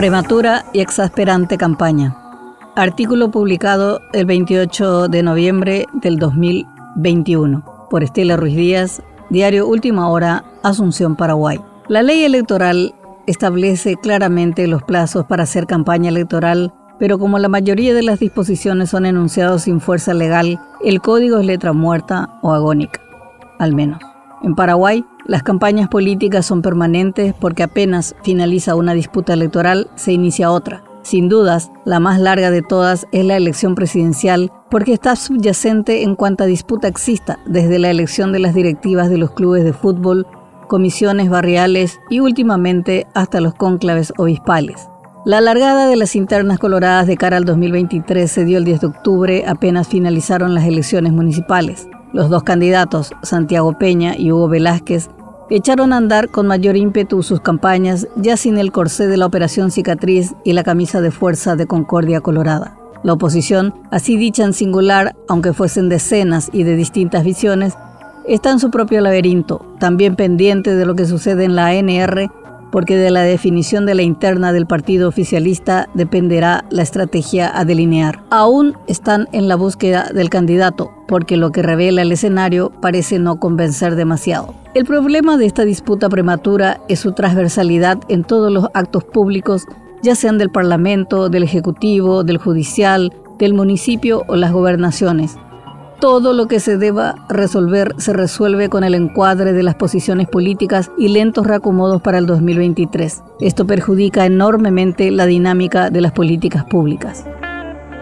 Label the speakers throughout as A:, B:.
A: Prematura y exasperante campaña. Artículo publicado el 28 de noviembre del 2021 por Estela Ruiz Díaz, diario Última Hora, Asunción, Paraguay. La ley electoral establece claramente los plazos para hacer campaña electoral, pero como la mayoría de las disposiciones son enunciados sin fuerza legal, el código es letra muerta o agónica, al menos. En Paraguay, las campañas políticas son permanentes porque apenas finaliza una disputa electoral se inicia otra. Sin dudas, la más larga de todas es la elección presidencial porque está subyacente en cuanta disputa exista, desde la elección de las directivas de los clubes de fútbol, comisiones barriales y últimamente hasta los cónclaves obispales. La largada de las internas coloradas de cara al 2023 se dio el 10 de octubre, apenas finalizaron las elecciones municipales. Los dos candidatos, Santiago Peña y Hugo Velázquez, echaron a andar con mayor ímpetu sus campañas ya sin el corsé de la Operación Cicatriz y la camisa de fuerza de Concordia Colorada. La oposición, así dicha en singular, aunque fuesen decenas y de distintas visiones, está en su propio laberinto, también pendiente de lo que sucede en la ANR porque de la definición de la interna del partido oficialista dependerá la estrategia a delinear. Aún están en la búsqueda del candidato, porque lo que revela el escenario parece no convencer demasiado. El problema de esta disputa prematura es su transversalidad en todos los actos públicos, ya sean del Parlamento, del Ejecutivo, del Judicial, del municipio o las gobernaciones todo lo que se deba resolver se resuelve con el encuadre de las posiciones políticas y lentos reacomodos para el 2023. Esto perjudica enormemente la dinámica de las políticas públicas.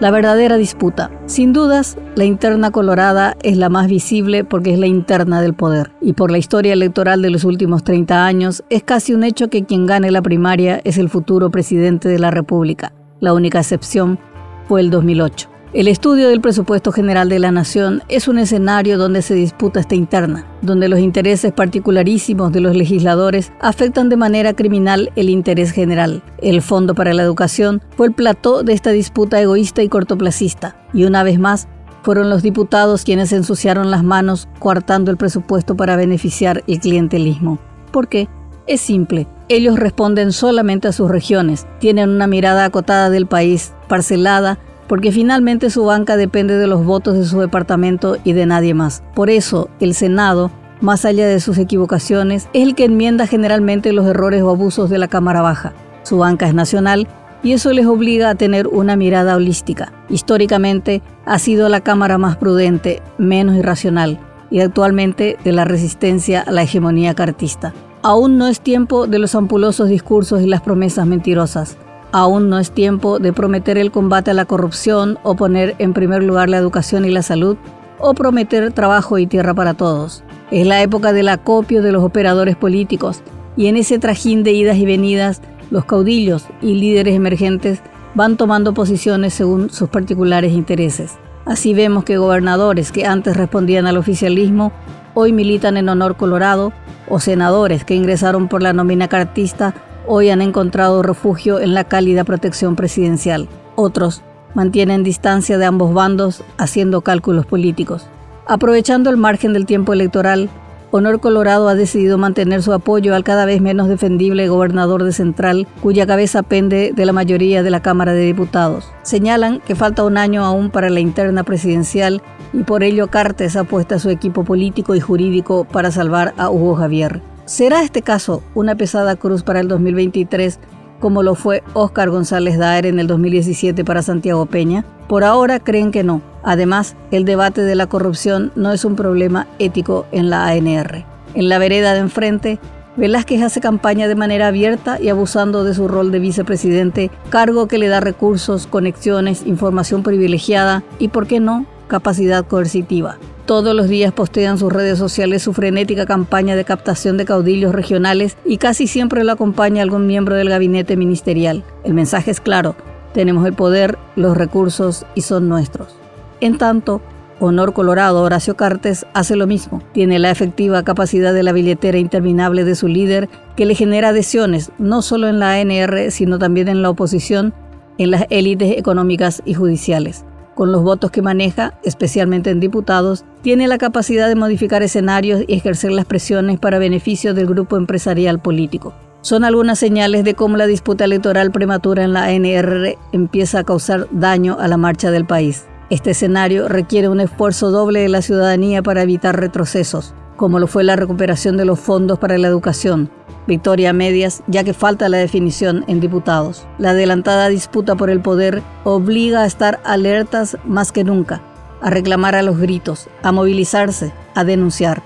A: La verdadera disputa. Sin dudas, la interna colorada es la más visible porque es la interna del poder. Y por la historia electoral de los últimos 30 años, es casi un hecho que quien gane la primaria es el futuro presidente de la República. La única excepción fue el 2008. El estudio del presupuesto general de la Nación es un escenario donde se disputa esta interna, donde los intereses particularísimos de los legisladores afectan de manera criminal el interés general. El Fondo para la Educación fue el plató de esta disputa egoísta y cortoplacista, y una vez más fueron los diputados quienes ensuciaron las manos coartando el presupuesto para beneficiar el clientelismo. ¿Por qué? Es simple. Ellos responden solamente a sus regiones, tienen una mirada acotada del país, parcelada porque finalmente su banca depende de los votos de su departamento y de nadie más. Por eso, el Senado, más allá de sus equivocaciones, es el que enmienda generalmente los errores o abusos de la Cámara Baja. Su banca es nacional y eso les obliga a tener una mirada holística. Históricamente ha sido la Cámara más prudente, menos irracional y actualmente de la resistencia a la hegemonía cartista. Aún no es tiempo de los ampulosos discursos y las promesas mentirosas. Aún no es tiempo de prometer el combate a la corrupción o poner en primer lugar la educación y la salud o prometer trabajo y tierra para todos. Es la época del acopio de los operadores políticos y en ese trajín de idas y venidas los caudillos y líderes emergentes van tomando posiciones según sus particulares intereses. Así vemos que gobernadores que antes respondían al oficialismo hoy militan en honor colorado o senadores que ingresaron por la nómina cartista hoy han encontrado refugio en la cálida protección presidencial. Otros mantienen distancia de ambos bandos haciendo cálculos políticos. Aprovechando el margen del tiempo electoral, Honor Colorado ha decidido mantener su apoyo al cada vez menos defendible gobernador de Central, cuya cabeza pende de la mayoría de la Cámara de Diputados. Señalan que falta un año aún para la interna presidencial y por ello Cartes apuesta a su equipo político y jurídico para salvar a Hugo Javier. ¿Será este caso una pesada cruz para el 2023 como lo fue Óscar González Daer en el 2017 para Santiago Peña? Por ahora creen que no. Además, el debate de la corrupción no es un problema ético en la ANR. En la vereda de enfrente, Velázquez hace campaña de manera abierta y abusando de su rol de vicepresidente, cargo que le da recursos, conexiones, información privilegiada y, por qué no, capacidad coercitiva. Todos los días postean sus redes sociales su frenética campaña de captación de caudillos regionales y casi siempre lo acompaña algún miembro del gabinete ministerial. El mensaje es claro, tenemos el poder, los recursos y son nuestros. En tanto, Honor Colorado Horacio Cartes hace lo mismo. Tiene la efectiva capacidad de la billetera interminable de su líder que le genera adhesiones no solo en la ANR, sino también en la oposición, en las élites económicas y judiciales. Con los votos que maneja, especialmente en diputados, tiene la capacidad de modificar escenarios y ejercer las presiones para beneficio del grupo empresarial político. Son algunas señales de cómo la disputa electoral prematura en la NRR empieza a causar daño a la marcha del país. Este escenario requiere un esfuerzo doble de la ciudadanía para evitar retrocesos, como lo fue la recuperación de los fondos para la educación, victoria a medias, ya que falta la definición en diputados. La adelantada disputa por el poder obliga a estar alertas más que nunca, a reclamar a los gritos, a movilizarse, a denunciar,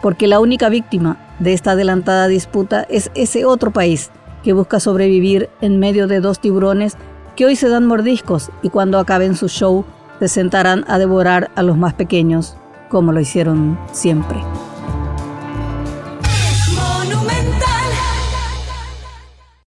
A: porque la única víctima de esta adelantada disputa es ese otro país que busca sobrevivir en medio de dos tiburones que hoy se dan mordiscos y cuando acaben su show se sentarán a devorar a los más pequeños, como lo hicieron siempre.